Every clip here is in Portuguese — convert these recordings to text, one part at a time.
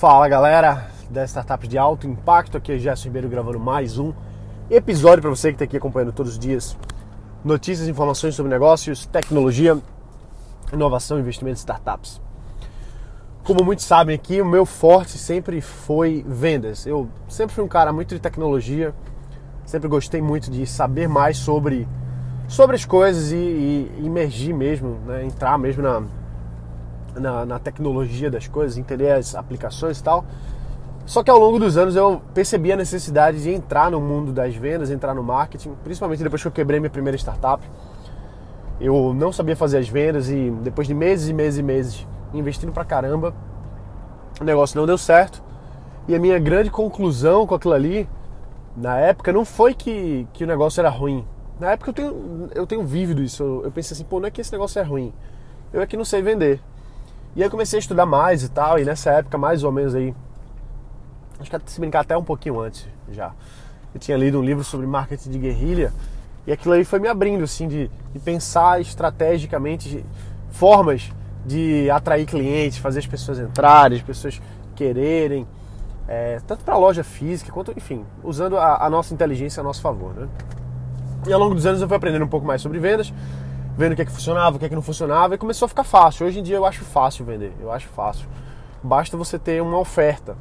Fala galera das startups de alto impacto, aqui é Gerson Ribeiro gravando mais um episódio para você que está aqui acompanhando todos os dias notícias, informações sobre negócios, tecnologia, inovação, investimento em startups. Como muitos sabem aqui, o meu forte sempre foi vendas. Eu sempre fui um cara muito de tecnologia, sempre gostei muito de saber mais sobre, sobre as coisas e, e mesmo, né? entrar mesmo na, na, na tecnologia das coisas, entender as aplicações e tal. Só que ao longo dos anos eu percebi a necessidade de entrar no mundo das vendas, entrar no marketing, principalmente depois que eu quebrei minha primeira startup. Eu não sabia fazer as vendas e depois de meses e meses e meses investindo pra caramba, o negócio não deu certo. E a minha grande conclusão com aquilo ali, na época, não foi que, que o negócio era ruim. Na época eu tenho, eu tenho vívido isso. Eu, pensei assim, pô, não é que esse negócio é ruim. Eu é que não sei vender. E aí eu comecei a estudar mais e tal, e nessa época, mais ou menos aí, acho que se brincar até um pouquinho antes já, eu tinha lido um livro sobre marketing de guerrilha, e aquilo aí foi me abrindo, assim, de, de pensar estrategicamente formas de atrair clientes, fazer as pessoas entrarem, as pessoas quererem, é, tanto para loja física quanto, enfim, usando a, a nossa inteligência a nosso favor, né? E ao longo dos anos eu fui aprendendo um pouco mais sobre vendas, vendo o que é que funcionava, o que é que não funcionava, e começou a ficar fácil. Hoje em dia eu acho fácil vender, eu acho fácil. Basta você ter uma oferta.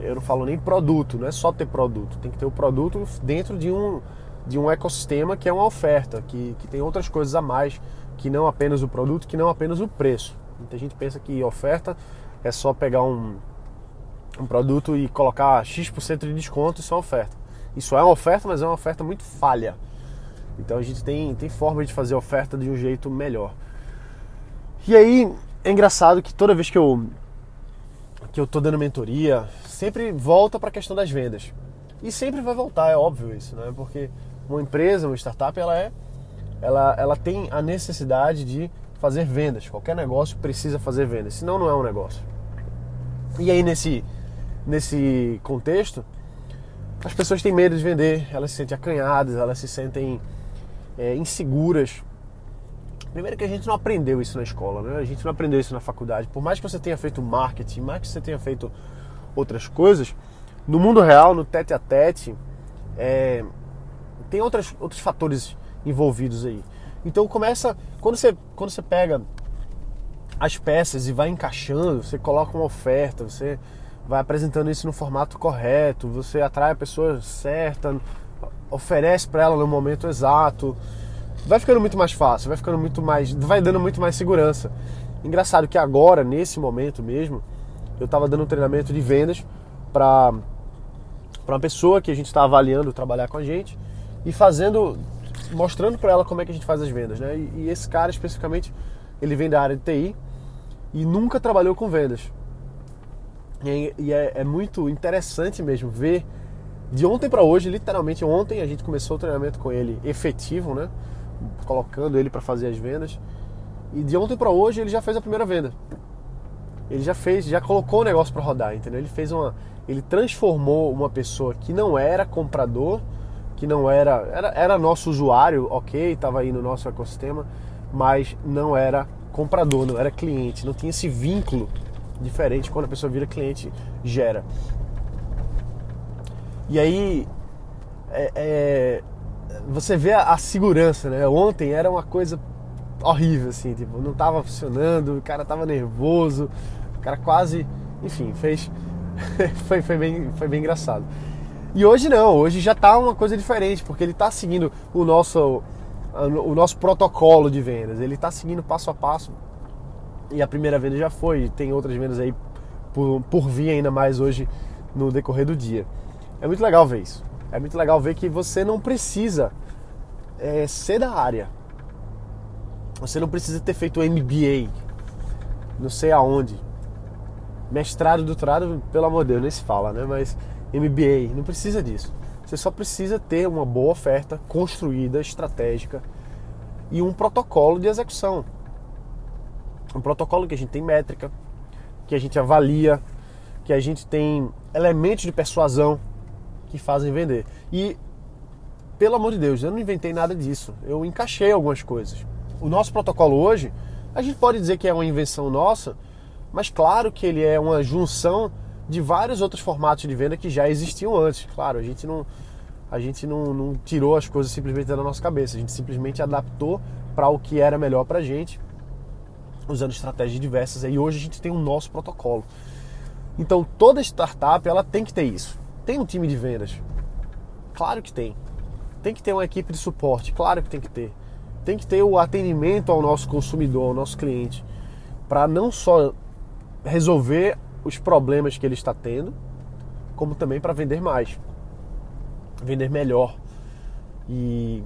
Eu não falo nem produto, não é só ter produto, tem que ter o produto dentro de um, de um ecossistema que é uma oferta, que, que tem outras coisas a mais, que não apenas o produto, que não apenas o preço. Muita gente pensa que oferta é só pegar um, um produto e colocar X% de desconto, isso é oferta. Isso é uma oferta, mas é uma oferta muito falha então a gente tem, tem forma de fazer oferta de um jeito melhor. E aí é engraçado que toda vez que eu que eu tô dando mentoria, sempre volta para a questão das vendas. E sempre vai voltar, é óbvio isso, né? Porque uma empresa, uma startup, ela é ela, ela tem a necessidade de fazer vendas. Qualquer negócio precisa fazer vendas, senão não é um negócio. E aí nesse nesse contexto, as pessoas têm medo de vender, elas se sentem acanhadas, elas se sentem é, inseguras. Primeiro que a gente não aprendeu isso na escola, né? A gente não aprendeu isso na faculdade. Por mais que você tenha feito marketing, mais que você tenha feito outras coisas, no mundo real, no tete a tete, é, tem outras, outros fatores envolvidos aí. Então começa quando você quando você pega as peças e vai encaixando, você coloca uma oferta, você vai apresentando isso no formato correto, você atrai a pessoa certa, oferece para ela no momento exato. Vai ficando muito mais fácil, vai ficando muito mais, vai dando muito mais segurança. Engraçado que agora, nesse momento mesmo, eu estava dando um treinamento de vendas para uma pessoa que a gente está avaliando trabalhar com a gente e fazendo, mostrando para ela como é que a gente faz as vendas, né? E, e esse cara especificamente, ele vem da área de TI e nunca trabalhou com vendas. E, e é, é muito interessante mesmo ver de ontem para hoje, literalmente ontem a gente começou o treinamento com ele efetivo, né? Colocando ele para fazer as vendas. E de ontem para hoje ele já fez a primeira venda. Ele já fez, já colocou o negócio para rodar, entendeu? Ele fez uma, ele transformou uma pessoa que não era comprador, que não era, era, era nosso usuário, ok, estava aí no nosso ecossistema, mas não era comprador, não era cliente, não tinha esse vínculo diferente quando a pessoa vira cliente gera. E aí é, é, você vê a, a, segurança, né? Ontem era uma coisa horrível, assim, tipo, não tava funcionando, o cara tava nervoso, o cara quase, enfim, fez. foi, foi, bem, foi bem engraçado. E hoje não, hoje já tá uma coisa diferente, porque ele tá seguindo o nosso, o nosso protocolo de vendas, ele tá seguindo passo a passo. E a primeira venda já foi, tem outras vendas aí por, por vir ainda mais hoje no decorrer do dia. É muito legal ver isso. É muito legal ver que você não precisa é, ser da área. Você não precisa ter feito MBA, não sei aonde. Mestrado, doutorado, pelo amor de Deus, nem se fala, né? Mas MBA, não precisa disso. Você só precisa ter uma boa oferta construída, estratégica e um protocolo de execução. Um protocolo que a gente tem métrica, que a gente avalia, que a gente tem elementos de persuasão que fazem vender. E, pelo amor de Deus, eu não inventei nada disso. Eu encaixei algumas coisas. O nosso protocolo hoje, a gente pode dizer que é uma invenção nossa, Mas claro que ele é uma junção de vários outros formatos de venda que já existiam antes. Claro, a gente não, a gente não, não tirou as coisas simplesmente da nossa cabeça, a gente simplesmente adaptou para o que era melhor para a gente, usando estratégias diversas. E hoje a gente tem o nosso protocolo. Então toda startup ela tem que ter isso. Tem um time de vendas, claro que tem. Tem que ter uma equipe de suporte, claro que tem que ter. Tem que ter o atendimento ao nosso consumidor, ao nosso cliente, para não só resolver os problemas que ele está tendo, como também para vender mais vender melhor. E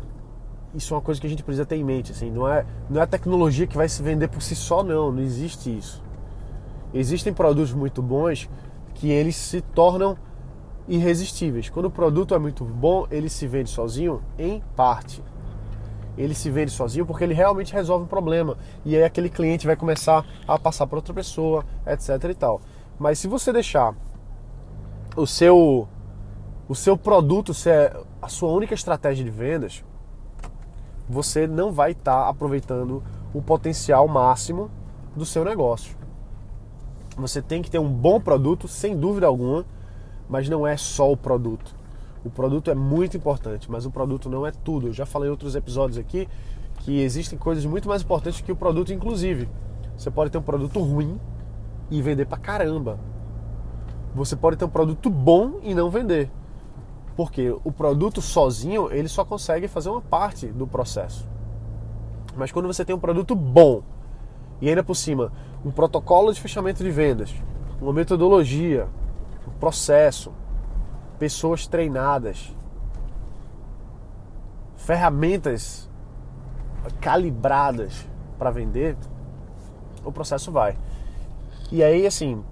isso é uma coisa que a gente precisa ter em mente, assim, não é, não é a tecnologia que vai se vender por si só, não, não existe isso. Existem produtos muito bons que eles se tornam irresistíveis. Quando o produto é muito bom, ele se vende sozinho em parte. Ele se vende sozinho porque ele realmente resolve um problema. E aí aquele cliente vai começar a passar para outra pessoa, etc e tal. Mas se você deixar o seu o seu produto ser a sua única estratégia de vendas, você não vai estar tá aproveitando o potencial máximo do seu negócio. Você tem que ter um bom produto, sem dúvida alguma, mas não é só o produto. O produto é muito importante, mas o produto não é tudo. Eu já falei em outros episódios aqui que existem coisas muito mais importantes que o produto, inclusive. Você pode ter um produto ruim e vender pra caramba. Você pode ter um produto bom e não vender. Porque o produto sozinho, ele só consegue fazer uma parte do processo. Mas quando você tem um produto bom e ainda por cima um protocolo de fechamento de vendas, uma metodologia, um processo, pessoas treinadas, ferramentas calibradas para vender, o processo vai. E aí, assim,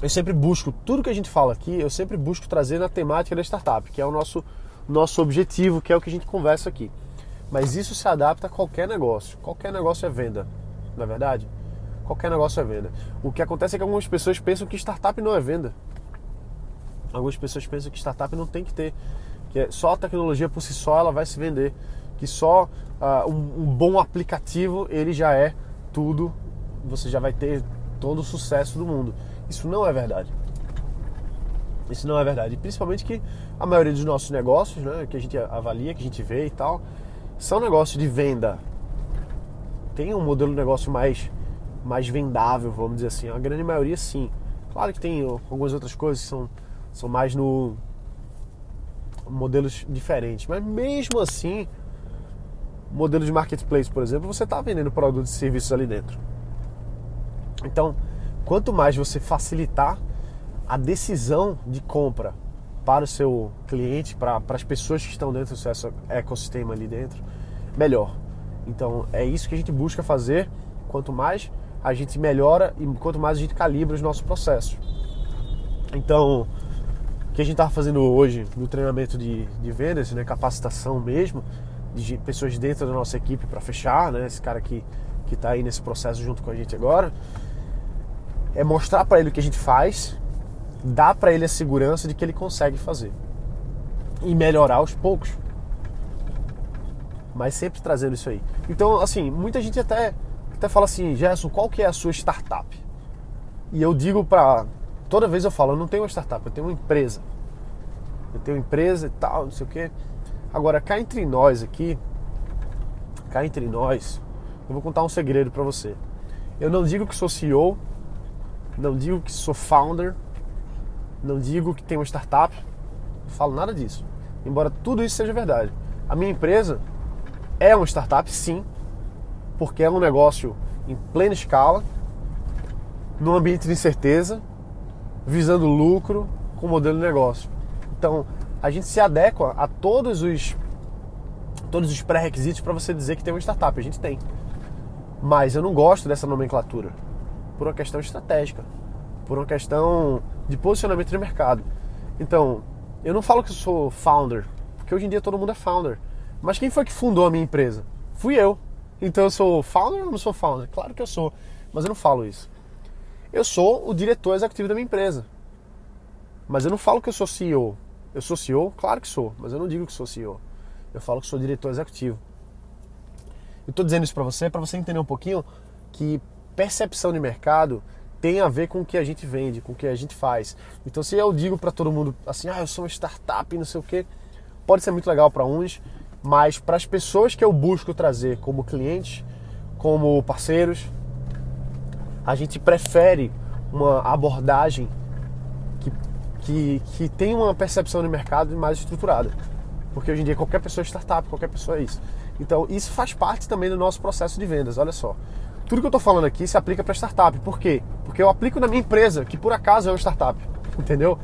eu sempre busco, tudo que a gente fala aqui, eu sempre busco trazer na temática da startup, que é o nosso, nosso objetivo, que é o que a gente conversa aqui. Mas isso se adapta a qualquer negócio. Qualquer negócio é venda, não é verdade? Qualquer negócio é venda. O que acontece é que algumas pessoas pensam que startup não é venda. Algumas pessoas pensam que startup não tem que ter, que é só a tecnologia por si só ela vai se vender, que só uh, um, um bom aplicativo ele já é tudo, você já vai ter todo o sucesso do mundo. Isso não é verdade. Isso não é verdade. Principalmente que a maioria dos nossos negócios, né, que a gente avalia, que a gente vê e tal, são negócios de venda. Tem um modelo de negócio mais, mais vendável, vamos dizer assim. A grande maioria, sim. Claro que tem algumas outras coisas que são, são mais no modelos diferentes, mas mesmo assim, modelo de marketplace, por exemplo, você está vendendo produtos e serviços ali dentro. Então, quanto mais você facilitar a decisão de compra para o seu cliente, para, para as pessoas que estão dentro do seu ecossistema ali dentro, melhor. Então é isso que a gente busca fazer. Quanto mais a gente melhora e quanto mais a gente calibra os nossos processos. Então, o que a gente está fazendo hoje no treinamento de, de vendas, né, capacitação mesmo, de pessoas dentro da nossa equipe para fechar, né, esse cara que está aí nesse processo junto com a gente agora, é mostrar para ele o que a gente faz, dar para ele a segurança de que ele consegue fazer e melhorar aos poucos. Mas sempre trazendo isso aí. Então, assim, muita gente até, até fala assim, Gerson, qual que é a sua startup? E eu digo para toda vez eu falo, eu não tenho uma startup, eu tenho uma empresa. Eu tenho empresa e tal, não sei o quê. Agora, cá entre nós aqui, cá entre nós, eu vou contar um segredo para você. Eu não digo que sou CEO, não digo que sou founder, não digo que tenho uma startup, não falo nada disso. Embora tudo isso seja verdade. A minha empresa é uma startup, sim, porque é um negócio em plena escala, num ambiente de incerteza, visando lucro com modelo de negócio. Então, a gente se adequa a todos os todos os pré-requisitos para você dizer que tem uma startup. A gente tem. Mas eu não gosto dessa nomenclatura por uma questão estratégica, por uma questão de posicionamento de mercado. Então, eu não falo que eu sou founder, porque hoje em dia todo mundo é founder. Mas quem foi que fundou a minha empresa? Fui eu. Então eu sou founder ou não sou founder? Claro que eu sou, mas eu não falo isso. Eu sou o diretor executivo da minha empresa. Mas eu não falo que eu sou CEO. Eu sou CEO? Claro que sou, mas eu não digo que sou CEO. Eu falo que sou diretor executivo. Eu estou dizendo isso para você para você entender um pouquinho que percepção de mercado tem a ver com o que a gente vende, com o que a gente faz. Então, se eu digo para todo mundo assim, ah, eu sou uma startup, não sei o quê, pode ser muito legal para uns, mas para as pessoas que eu busco trazer como clientes, como parceiros, a gente prefere uma abordagem que, que, que tem uma percepção de mercado mais estruturada. Porque hoje em dia qualquer pessoa é startup, qualquer pessoa é isso. Então isso faz parte também do nosso processo de vendas, olha só. Tudo que eu estou falando aqui se aplica para startup. Por quê? Porque eu aplico na minha empresa, que por acaso é uma startup, entendeu?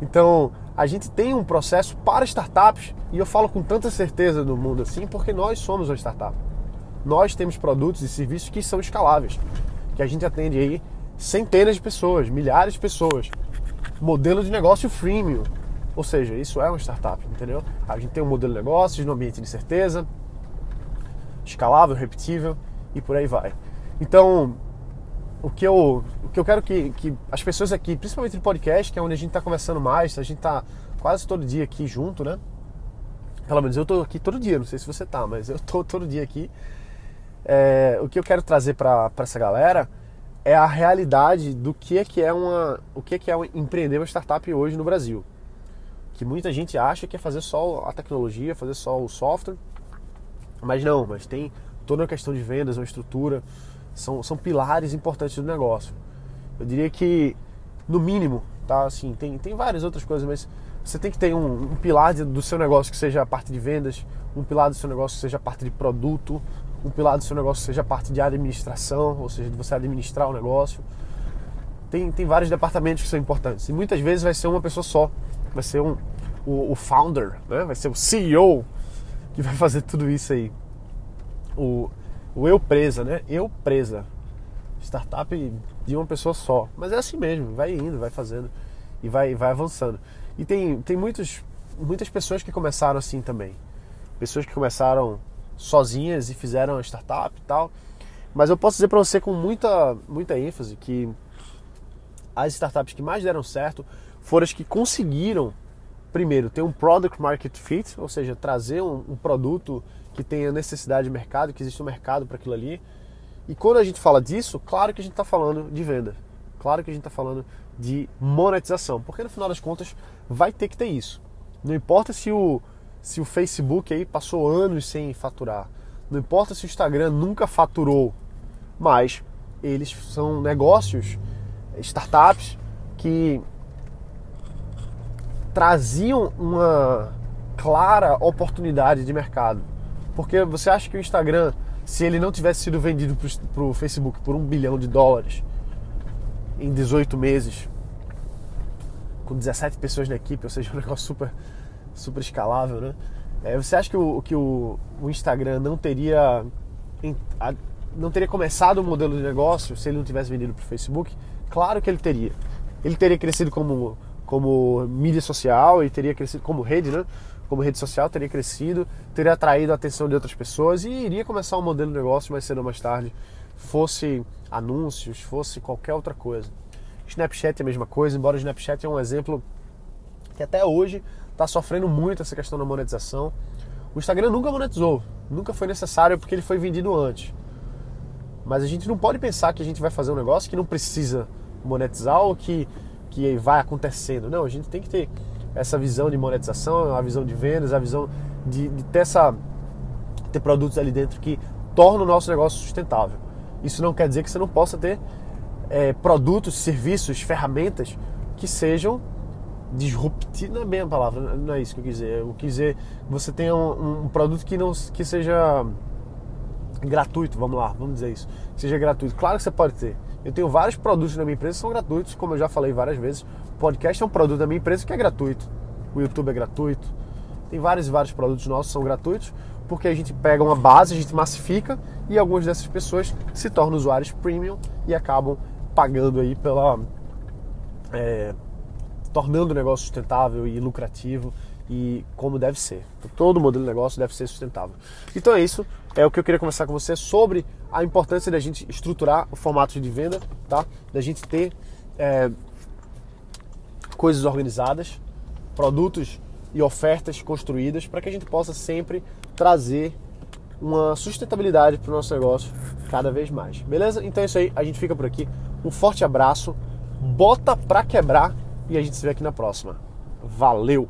Então, a gente tem um processo para startups, e eu falo com tanta certeza no mundo assim, porque nós somos uma startup. Nós temos produtos e serviços que são escaláveis, que a gente atende aí centenas de pessoas, milhares de pessoas. Modelo de negócio freemium. Ou seja, isso é uma startup, entendeu? A gente tem um modelo de negócios no ambiente de certeza, escalável, repetível e por aí vai. Então, o que eu, o que eu quero que, que as pessoas aqui, principalmente no podcast, que é onde a gente está conversando mais, a gente está quase todo dia aqui junto, né? Pelo menos eu estou aqui todo dia, não sei se você está, mas eu estou todo dia aqui. É, o que eu quero trazer para essa galera é a realidade do que é que é uma, o que é que é empreender uma startup hoje no Brasil. Que muita gente acha que é fazer só a tecnologia, fazer só o software, mas não, mas tem toda uma questão de vendas, uma estrutura, são, são pilares importantes do negócio. Eu diria que, no mínimo, tá? Assim, tem, tem várias outras coisas, mas você tem que ter um, um pilar do seu negócio que seja a parte de vendas, um pilar do seu negócio que seja a parte de produto, um pilar do seu negócio que seja a parte de administração, ou seja, de você administrar o negócio. Tem, tem vários departamentos que são importantes. E muitas vezes vai ser uma pessoa só. Vai ser um, o, o founder, né? vai ser o CEO que vai fazer tudo isso aí. O, o eu presa, né? Eu presa. Startup de uma pessoa só. Mas é assim mesmo, vai indo, vai fazendo e vai, vai avançando. E tem, tem muitos, muitas pessoas que começaram assim também. Pessoas que começaram sozinhas e fizeram a startup e tal. Mas eu posso dizer para você com muita, muita ênfase que as startups que mais deram certo foram as que conseguiram, primeiro, ter um product market fit, ou seja, trazer um, um produto que tenha necessidade de mercado, que existe um mercado para aquilo ali. E quando a gente fala disso, claro que a gente está falando de venda, claro que a gente está falando de monetização, porque no final das contas vai ter que ter isso. Não importa se o, se o Facebook aí passou anos sem faturar, não importa se o Instagram nunca faturou, mas eles são negócios, startups que traziam uma clara oportunidade de mercado porque você acha que o Instagram, se ele não tivesse sido vendido para o Facebook por um bilhão de dólares em 18 meses, com 17 pessoas na equipe, ou seja, um negócio super, super escalável, né? É, você acha que, o, que o, o Instagram não teria não teria começado o modelo de negócio se ele não tivesse vendido para o Facebook? Claro que ele teria. Ele teria crescido como, como mídia social e teria crescido como rede, né? como rede social teria crescido, teria atraído a atenção de outras pessoas e iria começar um modelo de negócio mais cedo ou mais tarde, fosse anúncios, fosse qualquer outra coisa. Snapchat é a mesma coisa, embora o Snapchat é um exemplo que até hoje está sofrendo muito essa questão da monetização. O Instagram nunca monetizou, nunca foi necessário porque ele foi vendido antes. Mas a gente não pode pensar que a gente vai fazer um negócio que não precisa monetizar ou que, que vai acontecendo. Não, a gente tem que ter essa visão de monetização, a visão de vendas, a visão de, de ter, essa, ter produtos ali dentro que tornam o nosso negócio sustentável. Isso não quer dizer que você não possa ter é, produtos, serviços, ferramentas que sejam disruptivos, não é bem a palavra, não é isso que eu quis dizer. Eu quis dizer que você tenha um, um, produto que, não, que seja gratuito, vamos lá, vamos dizer isso. Que seja gratuito. Claro que você pode ter. Eu tenho vários produtos na minha empresa que são gratuitos, como eu já falei várias vezes. Podcast é um produto da minha empresa que é gratuito. O YouTube é gratuito. Tem vários e vários produtos nossos que são gratuitos, porque a gente pega uma base, a gente massifica e algumas dessas pessoas se tornam usuários premium e acabam pagando aí pela. É, tornando o negócio sustentável e lucrativo e como deve ser. Todo modelo de negócio deve ser sustentável. Então é isso, é o que eu queria conversar com você sobre a importância da gente estruturar o formato de venda, tá? Da gente ter é, coisas organizadas, produtos e ofertas construídas para que a gente possa sempre trazer uma sustentabilidade para o nosso negócio cada vez mais. Beleza? Então é isso aí, a gente fica por aqui. Um forte abraço, bota pra quebrar e a gente se vê aqui na próxima. Valeu!